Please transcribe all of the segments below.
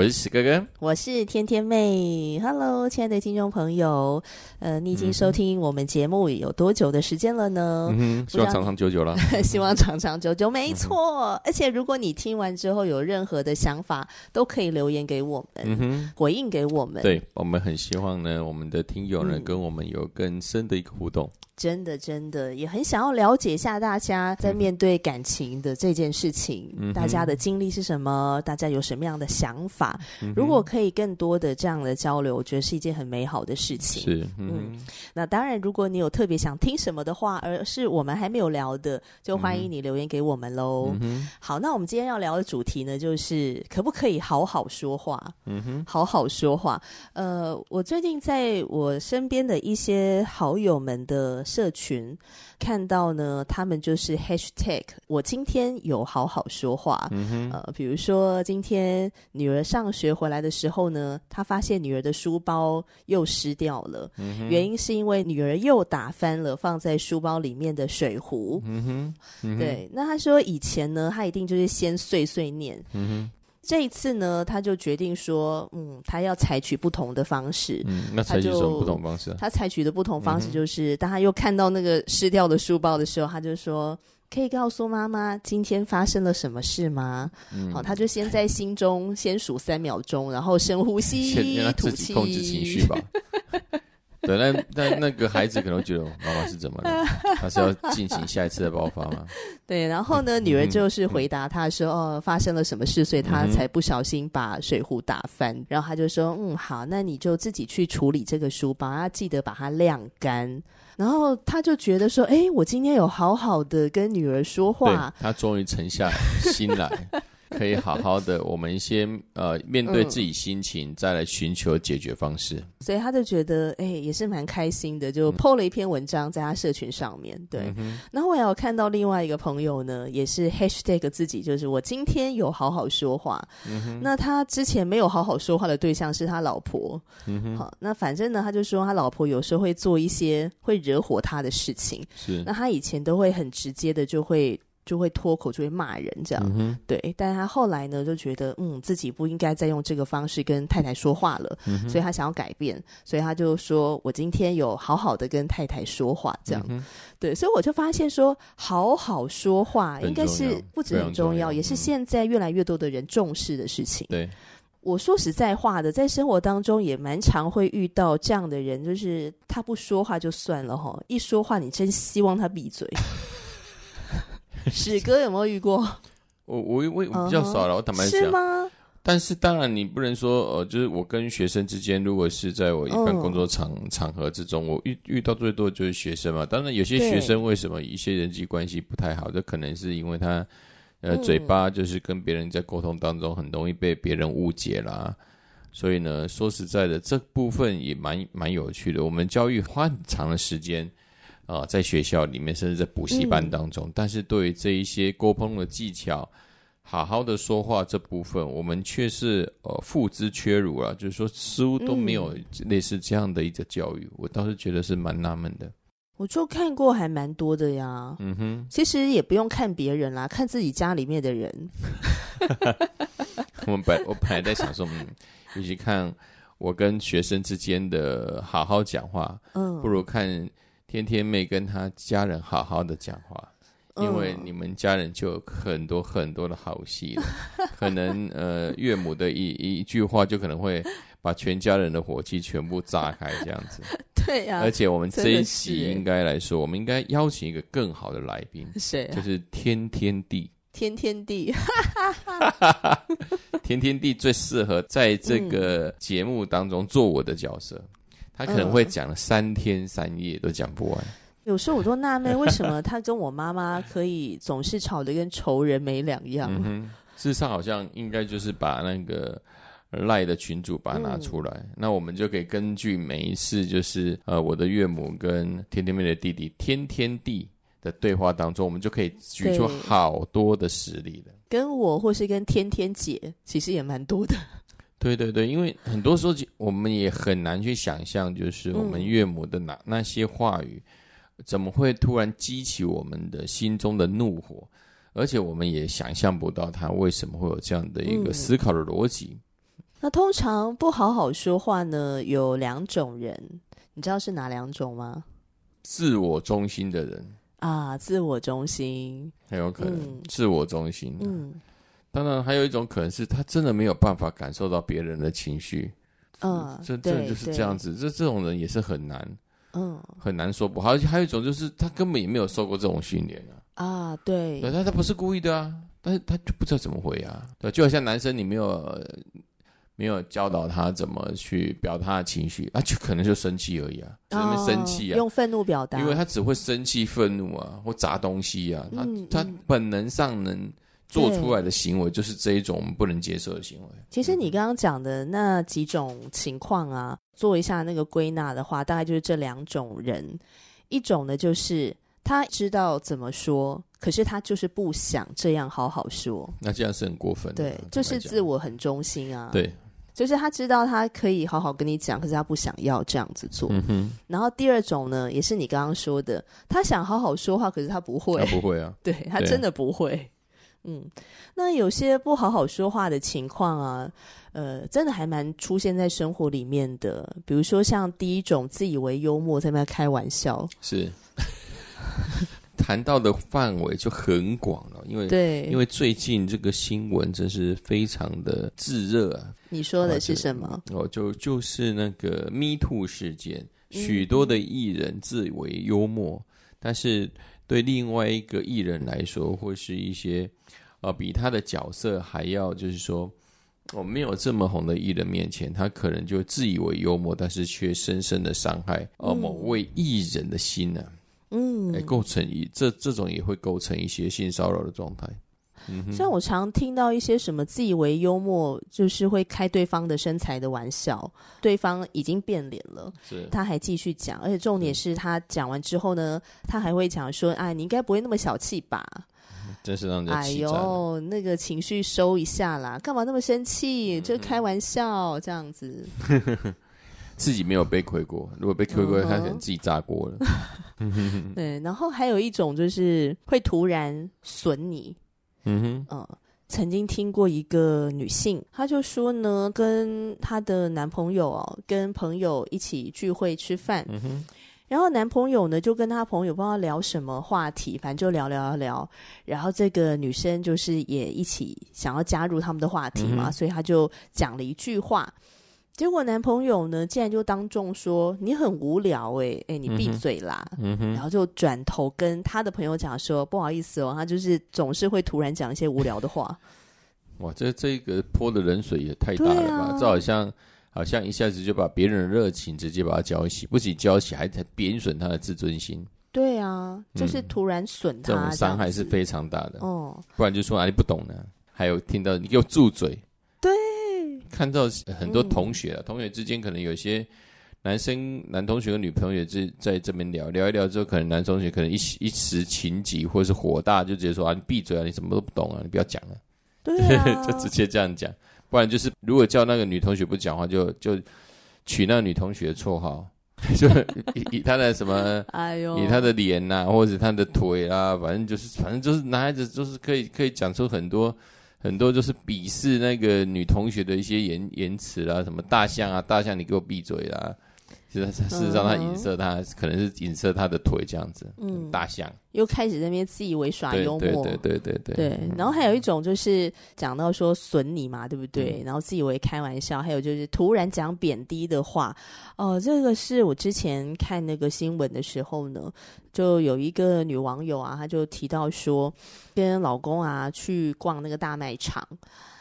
我是喜哥哥，我是天天妹。Hello，亲爱的听众朋友，呃，你已经收听我们节目有多久的时间了呢？嗯，希望长长久久了。希望长长久久，没错。嗯、而且如果你听完之后有任何的想法，都可以留言给我们，嗯、回应给我们。对，我们很希望呢，我们的听友呢，跟我们有更深的一个互动。嗯真的，真的也很想要了解一下大家在面对感情的这件事情，嗯、大家的经历是什么？大家有什么样的想法？嗯、如果可以更多的这样的交流，我觉得是一件很美好的事情。是，嗯，嗯，那当然，如果你有特别想听什么的话，而是我们还没有聊的，就欢迎你留言给我们喽。嗯、好，那我们今天要聊的主题呢，就是可不可以好好说话？嗯哼，好好说话。呃，我最近在我身边的一些好友们的。社群看到呢，他们就是 hashtag。我今天有好好说话，呃，比如说今天女儿上学回来的时候呢，她发现女儿的书包又湿掉了，嗯、原因是因为女儿又打翻了放在书包里面的水壶。嗯哼，嗯哼对，那她说以前呢，她一定就是先碎碎念。嗯哼。这一次呢，他就决定说，嗯，他要采取不同的方式。嗯，那采取什么不同方式啊？他采取的不同方式就是，嗯，当他又看到那个失掉的书包的时候，他就说：“可以告诉妈妈今天发生了什么事吗？”嗯，好，他就先在心中先数三秒钟，然后深呼吸，吐气，控制情绪吧。对，那那那个孩子可能觉得妈妈是怎么了？他是要进行下一次的爆发吗？对，然后呢，女儿就是回答他说：“嗯、哦，发生了什么事，所以他才不小心把水壶打翻。嗯”然后他就说：“嗯，好，那你就自己去处理这个书包，要记得把它晾干。”然后他就觉得说：“哎，我今天有好好的跟女儿说话。”他终于沉下心来。可以好好的，我们先呃面对自己心情，嗯、再来寻求解决方式。所以他就觉得，哎、欸，也是蛮开心的，就 po 了一篇文章在他社群上面。对，嗯、然后我也有看到另外一个朋友呢，也是 hashtag 自己，就是我今天有好好说话。那他之前没有好好说话的对象是他老婆。好，那反正呢，他就说他老婆有时候会做一些会惹火他的事情。是，那他以前都会很直接的就会。就会脱口就会骂人这样，嗯、对。但是他后来呢，就觉得嗯，自己不应该再用这个方式跟太太说话了，嗯、所以他想要改变，所以他就说：“我今天有好好的跟太太说话。”这样，嗯、对。所以我就发现说，好好说话应该是不止很重要，也是现在越来越多的人重视的事情。对，我说实在话的，在生活当中也蛮常会遇到这样的人，就是他不说话就算了哈，一说话你真希望他闭嘴。史哥有没有遇过？我我我比较少了，我坦白讲。是吗？但是当然，你不能说呃，就是我跟学生之间，如果是在我一般工作场、嗯、场合之中，我遇遇到最多的就是学生嘛。当然，有些学生为什么一些人际关系不太好，这可能是因为他呃嘴巴就是跟别人在沟通当中很容易被别人误解啦。所以呢，说实在的，这部分也蛮蛮有趣的。我们教育花很长的时间。啊，在学校里面，甚至在补习班当中，嗯、但是对于这一些沟通的技巧，好好的说话这部分，我们却是呃付之缺如啊。就是说，似乎都没有类似这样的一个教育，嗯、我倒是觉得是蛮纳闷的。我就看过还蛮多的呀。嗯哼，其实也不用看别人啦，看自己家里面的人。我们本我本来在想说，嗯，与其看我跟学生之间的好好讲话，嗯，不如看。天天妹跟他家人好好的讲话，因为你们家人就有很多很多的好戏了。可能 呃岳母的一一句话就可能会把全家人的火气全部炸开这样子。对呀、啊，而且我们这一期应该来说，我们应该邀请一个更好的来宾，谁、啊？就是天天地。天天地，天天地最适合在这个节目当中做我的角色。他可能会讲了三天三夜都讲不完。嗯、有时候我都纳闷，为什么 他跟我妈妈可以总是吵得跟仇人没两样？嗯、事实上，好像应该就是把那个赖的群主把它拿出来，嗯、那我们就可以根据每一次就是呃我的岳母跟天天妹的弟弟天天弟的对话当中，我们就可以举出好多的实例了。跟我或是跟天天姐，其实也蛮多的。对对对，因为很多时候我们也很难去想象，就是我们岳母的那、嗯、那些话语，怎么会突然激起我们的心中的怒火，而且我们也想象不到他为什么会有这样的一个思考的逻辑。嗯、那通常不好好说话呢，有两种人，你知道是哪两种吗？自我中心的人。啊，自我中心很有可能，嗯、自我中心。嗯，当然还有一种可能是他真的没有办法感受到别人的情绪。嗯，这这就是这样子，这这种人也是很难，嗯，很难说不好。还有一种就是他根本也没有受过这种训练啊。啊，对，对，他他不是故意的啊，但是他就不知道怎么回啊。对，就好像男生你没有。没有教导他怎么去表达他的情绪，那、啊、就可能就生气而已啊，只能生气啊，用愤怒表达，因为他只会生气、愤怒啊，或砸东西啊，嗯、他他本能上能做出来的行为就是这一种我们不能接受的行为。其实你刚刚讲的那几种情况啊，做一下那个归纳的话，大概就是这两种人，一种呢就是他知道怎么说。可是他就是不想这样好好说，那这样是很过分的。对，就是自我很中心啊。对。就是他知道他可以好好跟你讲，可是他不想要这样子做。嗯哼。然后第二种呢，也是你刚刚说的，他想好好说话，可是他不会。他不会啊。对，他真的不会。对嗯，那有些不好好说话的情况啊，呃，真的还蛮出现在生活里面的。比如说像第一种自以为幽默，在那开玩笑。是。谈到的范围就很广了，因为对，因为最近这个新闻真是非常的炙热啊。你说的是什么？哦，就就是那个 Me Too 事件，许多的艺人自以为幽默，嗯、但是对另外一个艺人来说，或是一些啊、呃、比他的角色还要就是说，我、哦、没有这么红的艺人面前，他可能就自以为幽默，但是却深深的伤害呃某位艺人的心呢、啊。嗯，哎，构成一这这种也会构成一些性骚扰的状态。像我常听到一些什么自以为幽默，就是会开对方的身材的玩笑，对方已经变脸了，是他还继续讲，而且重点是他讲完之后呢，他还会讲说：“哎，你应该不会那么小气吧？”真是让人哎呦，那个情绪收一下啦，干嘛那么生气？就开玩笑、这样子。自己没有被亏过，如果被亏过，他可能自己炸锅了。对，然后还有一种就是会突然损你。嗯哼，嗯，曾经听过一个女性，她就说呢，跟她的男朋友哦，跟朋友一起聚会吃饭，然后男朋友呢就跟他朋友不知道聊什么话题，反正就聊聊聊聊，然后这个女生就是也一起想要加入他们的话题嘛，嗯，所以她就讲了一句话。结果男朋友呢，竟然就当众说：“你很无聊哎、欸，哎、欸，你闭嘴啦！”嗯哼，然后就转头跟他的朋友讲说：“不好意思哦，他就是总是会突然讲一些无聊的话。”哇，这这个泼的冷水也太大了吧！啊、这好像好像一下子就把别人的热情直接把他浇熄，不仅浇熄，还在贬损他的自尊心。对啊，就是突然损他，嗯、这种伤害是非常大的。哦，不然就说哪里不懂呢？还有听到你给我住嘴。对。看到很多同学啊，嗯、同学之间可能有些男生男同学和女朋友在在这边聊聊一聊之后，可能男同学可能一一时情急或者是火大，就直接说啊，你闭嘴啊，你什么都不懂啊，你不要讲了，对啊，就直接这样讲。不然就是如果叫那个女同学不讲话，就就取那个女同学的绰号，就以以她的什么，哎呦，以她的脸呐、啊，或者她的腿啊，反正就是反正就是男孩子就是可以可以讲出很多。很多就是鄙视那个女同学的一些言言辞啊，什么大象啊，大象你给我闭嘴啦！其实事实上他影射他，嗯、可能是影射他的腿这样子。嗯，大象又开始在那边自以为耍幽默，对对对对对。对，然后还有一种就是讲到说损你嘛，对不对？嗯、然后自以为开玩笑，还有就是突然讲贬低的话。哦、呃，这个是我之前看那个新闻的时候呢，就有一个女网友啊，她就提到说，跟老公啊去逛那个大卖场。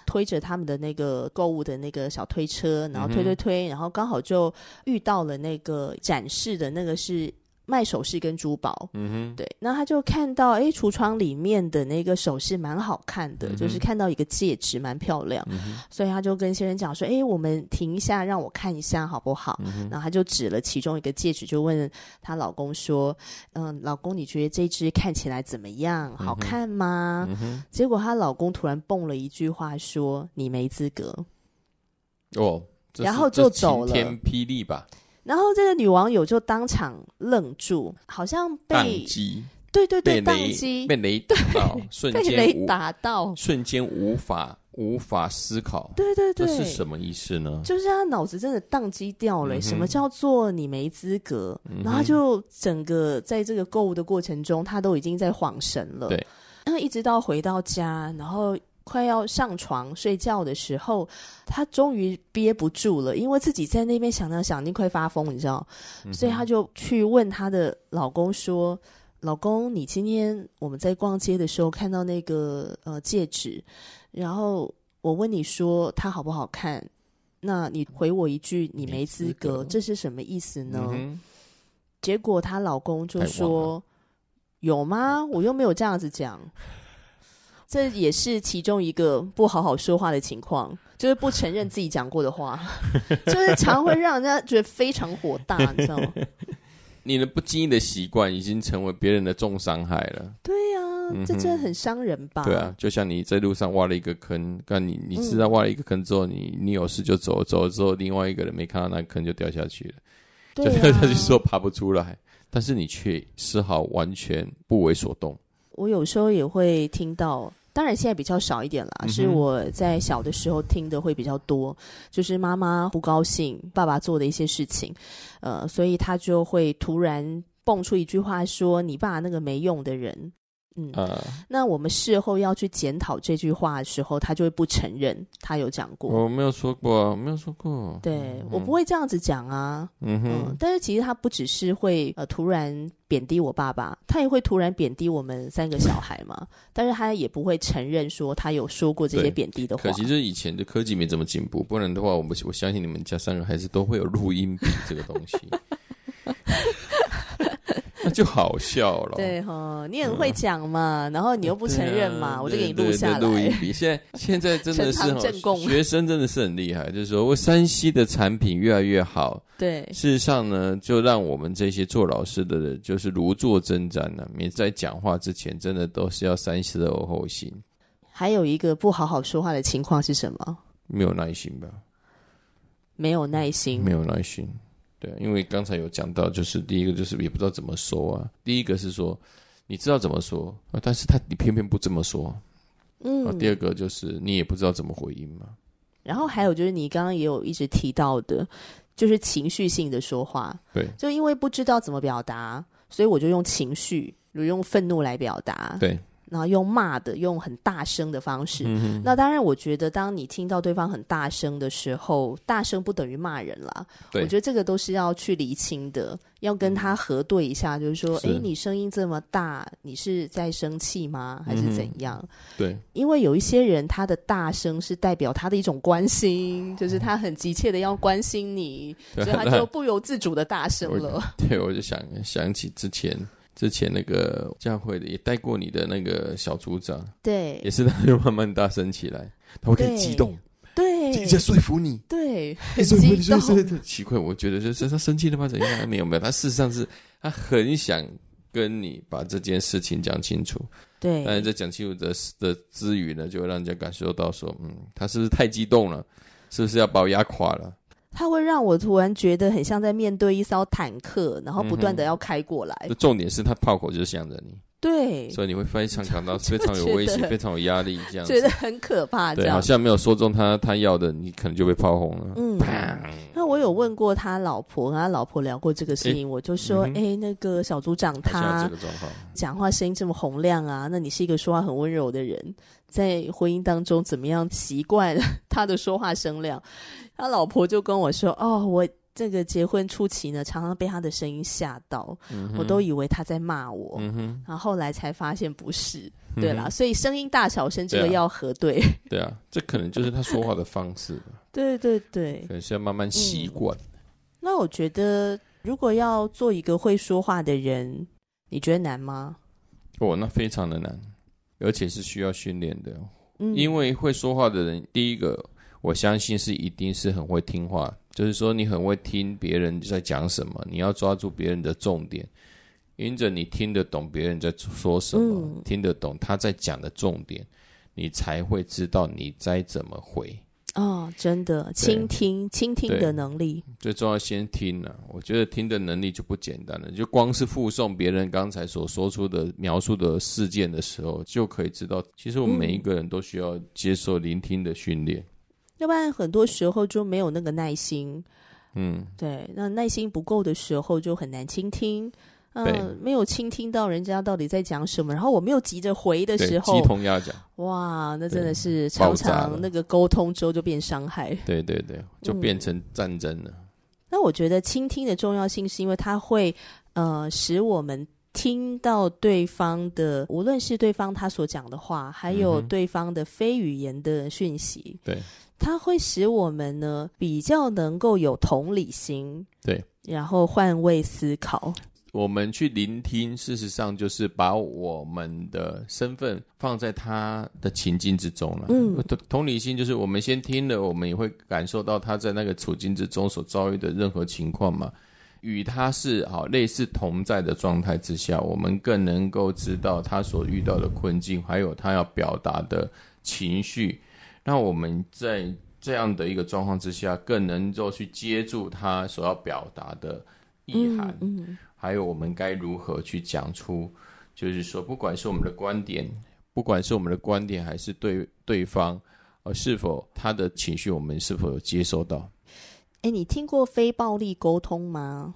推着他们的那个购物的那个小推车，然后推推推，然后刚好就遇到了那个展示的那个是。卖首饰跟珠宝，嗯哼，对，那他就看到，哎，橱窗里面的那个首饰蛮好看的，嗯、就是看到一个戒指蛮漂亮，嗯、所以他就跟先生讲说，哎，我们停一下，让我看一下好不好？嗯、然后他就指了其中一个戒指，就问她老公说，嗯，老公，你觉得这只看起来怎么样？好看吗？嗯，结果她老公突然蹦了一句话说，你没资格。哦，然后就走了，晴天霹雳吧。然后这个女网友就当场愣住，好像被对对对，宕机被雷打到，瞬间被雷打到，瞬间无法无法思考。对对对，这是什么意思呢？就是他脑子真的宕机掉了。什么叫做你没资格？然后就整个在这个购物的过程中，他都已经在恍神了。对，然后一直到回到家，然后。快要上床睡觉的时候，她终于憋不住了，因为自己在那边想想想，已经快发疯，你知道，所以她就去问她的老公说：“老公，你今天我们在逛街的时候看到那个呃戒指，然后我问你说它好不好看？那你回我一句你没资格，资格这是什么意思呢？”嗯、结果她老公就说：“有吗？我又没有这样子讲。”这也是其中一个不好好说话的情况，就是不承认自己讲过的话，就是常会让人家觉得非常火大，你知道吗？你的不经意的习惯已经成为别人的重伤害了。对呀、啊，嗯、这真的很伤人吧？对啊，就像你在路上挖了一个坑，但你你知道挖了一个坑之后，嗯、你你有事就走，走了之后，另外一个人没看到那个坑就掉下去了，就掉下去说爬不出来，但是你却丝毫完全不为所动。我有时候也会听到。当然，现在比较少一点了。是我在小的时候听的会比较多，就是妈妈不高兴爸爸做的一些事情，呃，所以他就会突然蹦出一句话说：“你爸那个没用的人。”嗯，呃、那我们事后要去检讨这句话的时候，他就会不承认他有讲过。我没有说过，没有说过。对、嗯、我不会这样子讲啊。嗯哼、嗯。但是其实他不只是会呃突然贬低我爸爸，他也会突然贬低我们三个小孩嘛。但是他也不会承认说他有说过这些贬低的话。可惜就是以前的科技没怎么进步，不然的话，我们我相信你们家三个孩子都会有录音笔这个东西。那 就好笑了。对哈，你很会讲嘛，然后你又不承认嘛，我就给你录下来。录音笔，现在现在真的是 学生真的是很厉害，就是说，我 3C 的产品越来越好。对，事实上呢，就让我们这些做老师的人就是如坐针毡呢。你在讲话之前，真的都是要三思而后行。还有一个不好好说话的情况是什么？没有耐心吧？没有耐心，没有耐心。对，因为刚才有讲到，就是第一个就是也不知道怎么说啊。第一个是说你知道怎么说啊，但是他你偏偏不这么说。嗯。第二个就是你也不知道怎么回应嘛。然后还有就是你刚刚也有一直提到的，就是情绪性的说话。对。就因为不知道怎么表达，所以我就用情绪，比如用愤怒来表达。对。然后用骂的，用很大声的方式。嗯、那当然，我觉得当你听到对方很大声的时候，大声不等于骂人啦。对我觉得这个都是要去厘清的，要跟他核对一下，就是说，哎，你声音这么大，你是在生气吗？还是怎样？对，因为有一些人他的大声是代表他的一种关心，就是他很急切的要关心你，所以他就不由自主的大声了。对，我就想想起之前。之前那个教会的也带过你的那个小组长，对，也是他就慢慢大声起来，他会很激动，对，直接说服你，对，很激动。奇怪，我觉得就是他生气了吗？怎样？没有没有，他事实上是他很想跟你把这件事情讲清楚，对。但是在讲清楚的的之余呢，就会让人家感受到说，嗯，他是不是太激动了？是不是要把我压垮了？他会让我突然觉得很像在面对一艘坦克，然后不断的要开过来。嗯、重点是他炮口就是向着你，对，所以你会非常 感到非常有威胁、非常有压力，这样觉得很可怕。对，好像没有说中他他要的，你可能就被炮轰了。嗯，那我有问过他老婆，跟他老婆聊过这个事情，欸、我就说，哎、嗯欸，那个小组长他讲话声音这么洪亮啊，那你是一个说话很温柔的人，在婚姻当中怎么样习惯 他的说话声量？他老婆就跟我说：“哦，我这个结婚初期呢，常常被他的声音吓到，嗯、我都以为他在骂我，嗯、然后后来才发现不是。嗯、对啦，所以声音大小声这个要核对。对啊，这可能就是他说话的方式。对对对，可能是要慢慢习惯。嗯、那我觉得，如果要做一个会说话的人，你觉得难吗？哦，那非常的难，而且是需要训练的。嗯，因为会说话的人，第一个我相信是一定是很会听话，就是说你很会听别人在讲什么，你要抓住别人的重点，因着你听得懂别人在说什么，嗯、听得懂他在讲的重点，你才会知道你该怎么回。哦，真的，倾听，倾听的能力最重要，先听啊。我觉得听的能力就不简单了，就光是附送别人刚才所说出的描述的事件的时候，就可以知道，其实我们每一个人都需要接受聆听的训练。要不然，很多时候就没有那个耐心。嗯，对，那耐心不够的时候，就很难倾听。嗯，没有倾听到人家到底在讲什么，然后我没有急着回的时候，鸡同鸭讲，哇，那真的是常常那个沟通之后就变伤害，对对对，就变成战争了。嗯、那我觉得倾听的重要性是因为它会呃使我们听到对方的，无论是对方他所讲的话，还有对方的非语言的讯息，对、嗯，它会使我们呢比较能够有同理心，对，然后换位思考。我们去聆听，事实上就是把我们的身份放在他的情境之中了。嗯，同理心就是我们先听了，我们也会感受到他在那个处境之中所遭遇的任何情况嘛。与他是好类似同在的状态之下，我们更能够知道他所遇到的困境，还有他要表达的情绪。那我们在这样的一个状况之下，更能够去接住他所要表达的意涵。嗯。嗯还有我们该如何去讲出，就是说，不管是我们的观点，不管是我们的观点，还是对对方，呃，是否他的情绪，我们是否有接收到？哎，你听过非暴力沟通吗？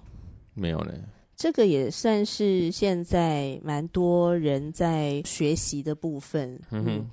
没有呢。这个也算是现在蛮多人在学习的部分。嗯哼。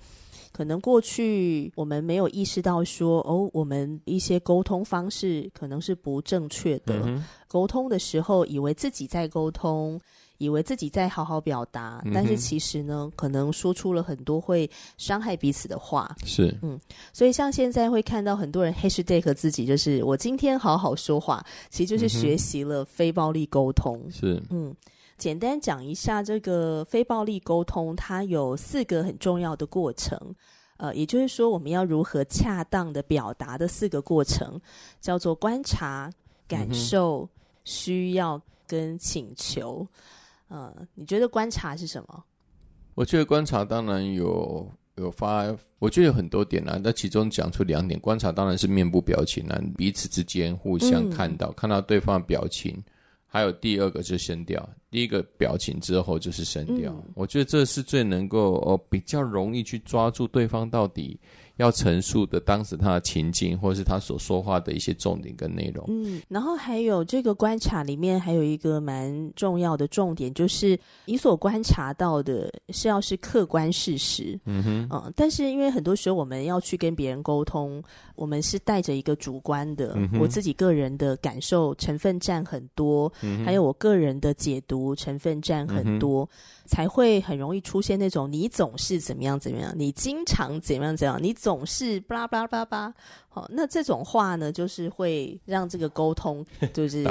可能过去我们没有意识到说，哦，我们一些沟通方式可能是不正确的。嗯、沟通的时候，以为自己在沟通，以为自己在好好表达，嗯、但是其实呢，可能说出了很多会伤害彼此的话。是，嗯，所以像现在会看到很多人 hashtag 自己，就是我今天好好说话，其实就是学习了非暴力沟通。是，嗯。简单讲一下这个非暴力沟通，它有四个很重要的过程，呃，也就是说我们要如何恰当的表达的四个过程，叫做观察、感受、嗯、需要跟请求。呃，你觉得观察是什么？我觉得观察当然有有发，我觉得有很多点啊，那其中讲出两点，观察当然是面部表情啊，彼此之间互相看到、嗯、看到对方的表情。还有第二个就是声调，第一个表情之后就是声调，嗯、我觉得这是最能够呃比较容易去抓住对方到底要陈述的当时他的情境，或者是他所说话的一些重点跟内容。嗯，然后还有这个观察里面还有一个蛮重要的重点，就是你所观察到的是要是客观事实。嗯哼，嗯，但是因为很多时候我们要去跟别人沟通，我们是带着一个主观的，嗯、我自己个人的感受成分占很多，嗯、还有我个人的解读成分占很多。嗯才会很容易出现那种你总是怎么样怎么样，你经常怎么样怎样，你总是巴拉巴拉巴拉巴。好，那这种话呢，就是会让这个沟通 就是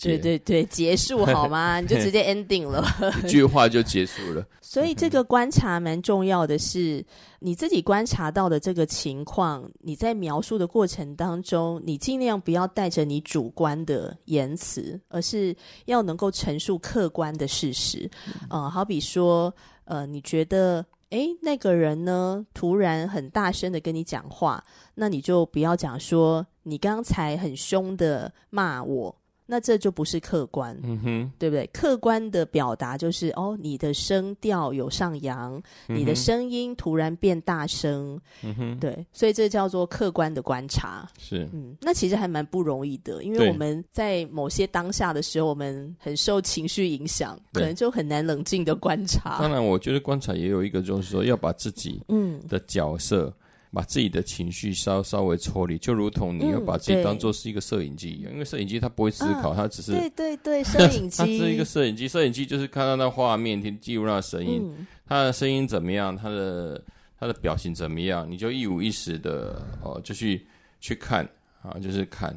对对，结束 好吗？你就直接 ending 了，一句话就结束了。所以这个观察蛮重要的是，你自己观察到的这个情况，你在描述的过程当中，你尽量不要带着你主观的言辞，而是要能够陈述客观的事实。嗯，好比说，呃，你觉得，诶，那个人呢，突然很大声的跟你讲话，那你就不要讲说，你刚才很凶的骂我。那这就不是客观，嗯哼，对不对？客观的表达就是哦，你的声调有上扬，嗯、你的声音突然变大声，嗯哼，对，所以这叫做客观的观察。是，嗯，那其实还蛮不容易的，因为我们在某些当下的时候，我们很受情绪影响，可能就很难冷静的观察。当然，我觉得观察也有一个，就是说要把自己嗯的角色。把自己的情绪稍稍微抽离，就如同你要把自己当做是一个摄影机一样，嗯、因为摄影机它不会思考，它、啊、只是对对对，摄影机，它是一个摄影机，摄影机就是看到那画面，听记录那声音，嗯、它的声音怎么样，它的它的表情怎么样，你就一五一十的哦，就去去看啊，就是看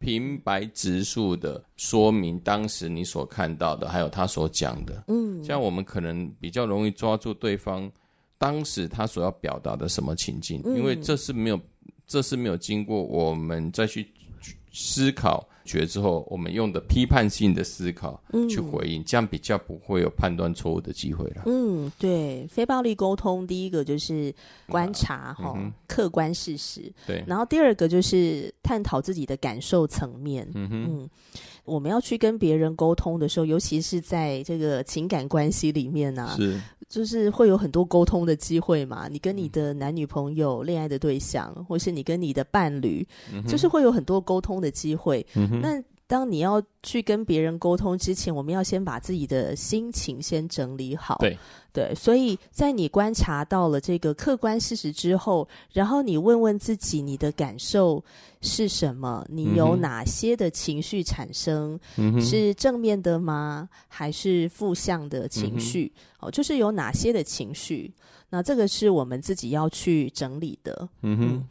平白直述的说明当时你所看到的，还有他所讲的，嗯，这样我们可能比较容易抓住对方。当时他所要表达的什么情境？因为这是没有，这是没有经过我们再去思考觉之后，我们用的批判性的思考去回应，这样比较不会有判断错误的机会了。嗯，对，非暴力沟通，第一个就是观察哈，客观事实。对，然后第二个就是探讨自己的感受层面。嗯哼，我们要去跟别人沟通的时候，尤其是在这个情感关系里面呢，是。就是会有很多沟通的机会嘛，你跟你的男女朋友、恋爱的对象，或是你跟你的伴侣，嗯、就是会有很多沟通的机会。嗯、那当你要去跟别人沟通之前，我们要先把自己的心情先整理好。对。对，所以在你观察到了这个客观事实之后，然后你问问自己，你的感受是什么？你有哪些的情绪产生？嗯、是正面的吗？还是负向的情绪？嗯、哦，就是有哪些的情绪？那这个是我们自己要去整理的。嗯哼嗯，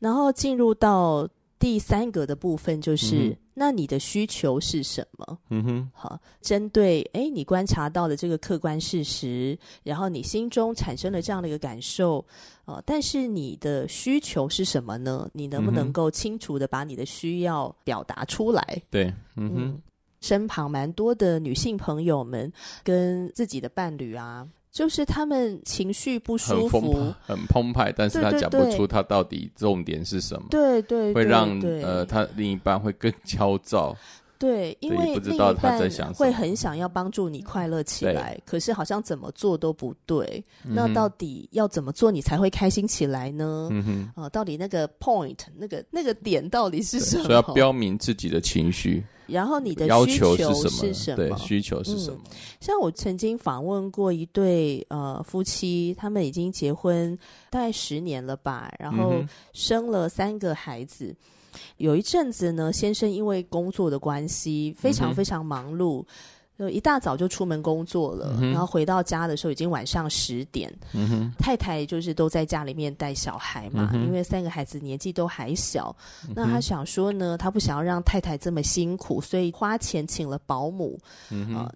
然后进入到。第三个的部分就是，嗯、那你的需求是什么？嗯哼，好，针对哎，你观察到的这个客观事实，然后你心中产生了这样的一个感受，呃，但是你的需求是什么呢？你能不能够清楚的把你的需要表达出来？对，嗯哼，嗯，身旁蛮多的女性朋友们跟自己的伴侣啊。就是他们情绪不舒服，很澎湃，但是他讲不出他到底重点是什么，对对，会让呃他另一半会更焦躁，对，因为不知道他在想会很想要帮助你快乐起来，可是好像怎么做都不对，那到底要怎么做你才会开心起来呢？嗯哼，啊，到底那个 point 那个那个点到底是什么？所以要标明自己的情绪。然后你的需求是什么？对，需求是什么？像我曾经访问过一对呃夫妻，他们已经结婚大概十年了吧，然后生了三个孩子。嗯、有一阵子呢，先生因为工作的关系非常非常忙碌。就一大早就出门工作了，嗯、然后回到家的时候已经晚上十点。嗯、太太就是都在家里面带小孩嘛，嗯、因为三个孩子年纪都还小。嗯、那他想说呢，他不想要让太太这么辛苦，所以花钱请了保姆。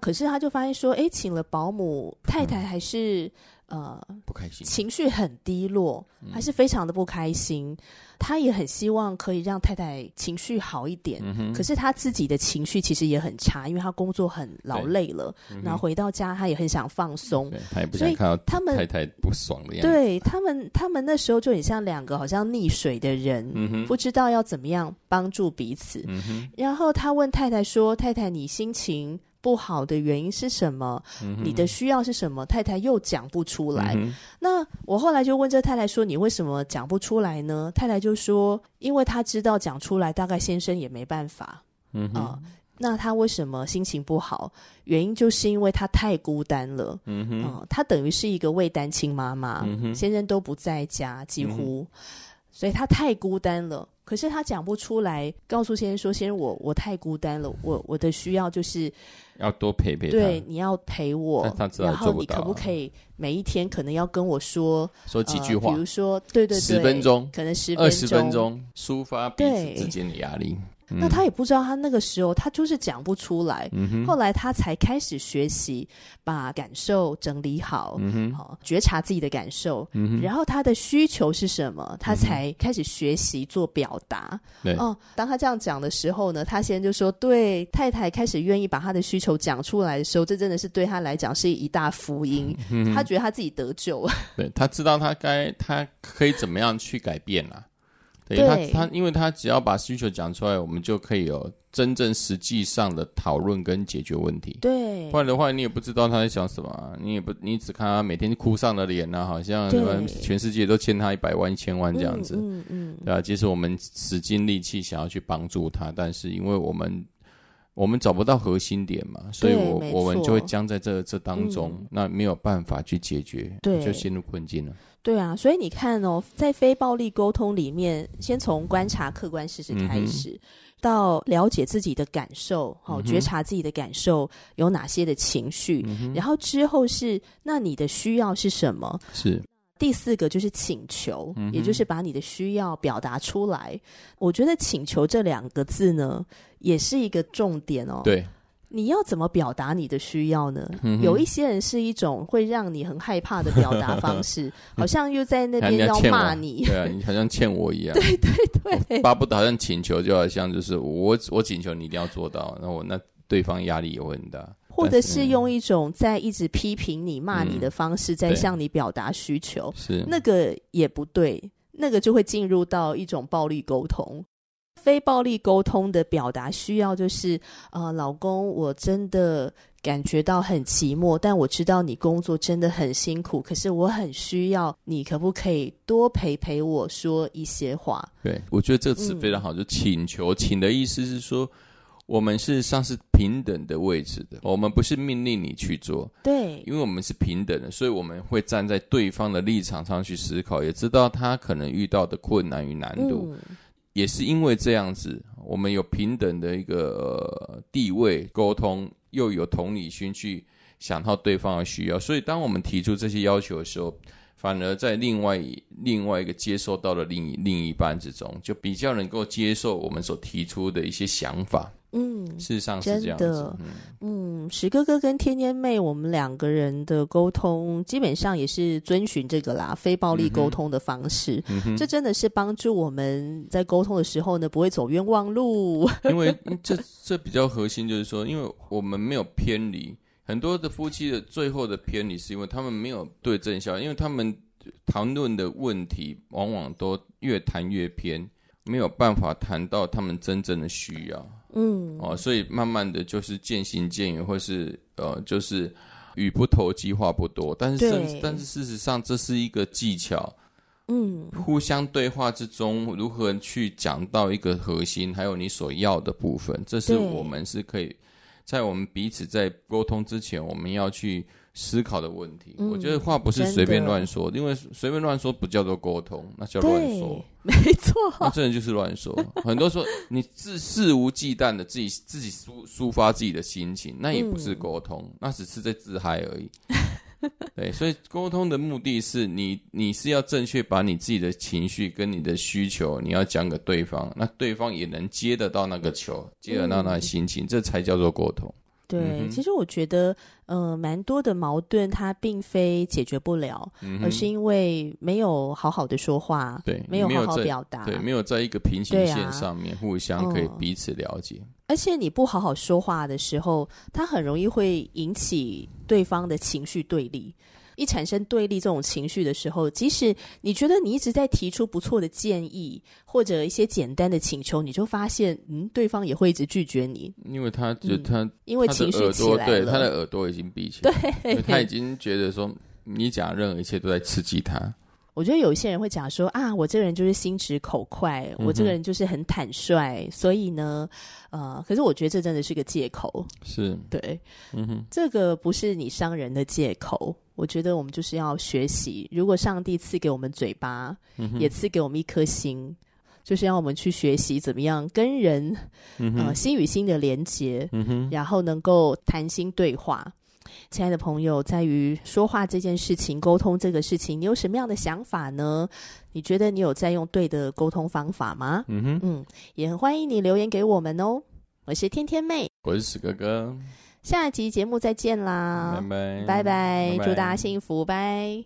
可是他就发现说，哎，请了保姆，太太还是。呃，不开心，情绪很低落，还是非常的不开心。嗯、他也很希望可以让太太情绪好一点，嗯、可是他自己的情绪其实也很差，因为他工作很劳累了，嗯、然后回到家他也很想放松，他也不想看到他们太太不爽的样子。对他们，他们那时候就很像两个好像溺水的人，嗯、不知道要怎么样帮助彼此。嗯、然后他问太太说：“太太，你心情？”不好的原因是什么？嗯、你的需要是什么？太太又讲不出来。嗯、那我后来就问这太太说：“你为什么讲不出来呢？”太太就说：“因为她知道讲出来大概先生也没办法。嗯哼”啊、呃，那她为什么心情不好？原因就是因为她太孤单了。嗯哼，呃、她等于是一个未单亲妈妈，嗯、先生都不在家，几乎，嗯、所以她太孤单了。可是他讲不出来，告诉先生说：“先生，我我太孤单了，我我的需要就是。”要多陪陪他，对，你要陪我，然后你可不可以每一天可能要跟我说说几句话，比如说，对对对，十分钟，可能十二十分钟，抒发彼此之间的压力。那他也不知道，他那个时候他就是讲不出来。后来他才开始学习把感受整理好，好觉察自己的感受。然后他的需求是什么，他才开始学习做表达。哦，当他这样讲的时候呢，他先就说，对太太开始愿意把他的需求讲出来的时候，这真的是对他来讲是一大福音。他觉得他自己得救了。对，他知道他该他可以怎么样去改变了。对，对他，他因为他只要把需求讲出来，我们就可以有真正实际上的讨论跟解决问题。对，不然的话，你也不知道他在想什么，你也不，你只看他每天哭丧的脸啊，好像全世界都欠他一百万、一千万这样子。嗯嗯，对啊，即使我们使尽力气想要去帮助他，但是因为我们我们找不到核心点嘛，所以我我们就会僵在这这当中，嗯、那没有办法去解决，对，就陷入困境了。对啊，所以你看哦，在非暴力沟通里面，先从观察客观事实开始，嗯、到了解自己的感受，好、觉察自己的感受有哪些的情绪，嗯、然后之后是那你的需要是什么？是。第四个就是请求，嗯、也就是把你的需要表达出来。我觉得“请求”这两个字呢，也是一个重点哦。对，你要怎么表达你的需要呢？嗯、有一些人是一种会让你很害怕的表达方式，好像又在那边 要骂你。对啊，你好像欠我一样。对 对对，巴不得好像请求，就好像就是我我请求你一定要做到，那我那对方压力也会很大。或者是用一种在一直批评你、骂你的方式，在向你表达需求，是那个也不对，那个就会进入到一种暴力沟通。非暴力沟通的表达需要就是，呃，老公，我真的感觉到很寂寞，但我知道你工作真的很辛苦，可是我很需要你，可不可以多陪陪我说一些话？对，我觉得这个词非常好，嗯、就请求，请的意思是说。我们事实上是平等的位置的，我们不是命令你去做，对，因为我们是平等的，所以我们会站在对方的立场上去思考，也知道他可能遇到的困难与难度，嗯、也是因为这样子，我们有平等的一个、呃、地位沟通，又有同理心去想到对方的需要，所以当我们提出这些要求的时候，反而在另外另外一个接受到的另一另一半之中，就比较能够接受我们所提出的一些想法。嗯，事实上是这样子。嗯，史哥哥跟天天妹，我们两个人的沟通基本上也是遵循这个啦，非暴力沟通的方式。这真的是帮助我们在沟通的时候呢，不会走冤枉路。因为这这比较核心，就是说，因为我们没有偏离，很多的夫妻的最后的偏离，是因为他们没有对症下药，因为他们谈论的问题往往都越谈越偏，没有办法谈到他们真正的需要。嗯，哦，所以慢慢的就是渐行渐远，或是呃，就是语不投机，话不多。但是，对但是事实上，这是一个技巧。嗯，互相对话之中，如何去讲到一个核心，还有你所要的部分，这是我们是可以在我们彼此在沟通之前，我们要去。思考的问题，嗯、我觉得话不是随便乱说，因为随便乱说不叫做沟通，那叫乱说。没错，那真的就是乱说。很多时候你自肆无忌惮的自己自己抒抒发自己的心情，那也不是沟通，嗯、那只是在自嗨而已。对，所以沟通的目的是你你是要正确把你自己的情绪跟你的需求，你要讲给对方，那对方也能接得到那个球，接得到那个心情，嗯、这才叫做沟通。对，嗯、其实我觉得，呃，蛮多的矛盾它并非解决不了，嗯、而是因为没有好好的说话，对，没有好好表达，对，没有在一个平行线上面互相可以彼此了解。嗯、而且你不好好说话的时候，它很容易会引起对方的情绪对立。一产生对立这种情绪的时候，即使你觉得你一直在提出不错的建议或者一些简单的请求，你就发现，嗯，对方也会一直拒绝你，因为他就他、嗯、因为情绪起来了，对，他的耳朵已经闭起来，对，他已经觉得说你讲任何一切都在刺激他。我觉得有一些人会讲说啊，我这个人就是心直口快，嗯、我这个人就是很坦率，所以呢，呃，可是我觉得这真的是个借口，是对，嗯哼，这个不是你伤人的借口。我觉得我们就是要学习，如果上帝赐给我们嘴巴，嗯、也赐给我们一颗心，就是要我们去学习怎么样跟人，嗯、呃，心与心的连接，嗯、然后能够谈心对话。亲爱的朋友，在于说话这件事情、沟通这个事情，你有什么样的想法呢？你觉得你有在用对的沟通方法吗？嗯哼，嗯，也很欢迎你留言给我们哦。我是天天妹，我是史哥哥。下一集节目再见啦！拜拜，拜拜，祝大家幸福，拜。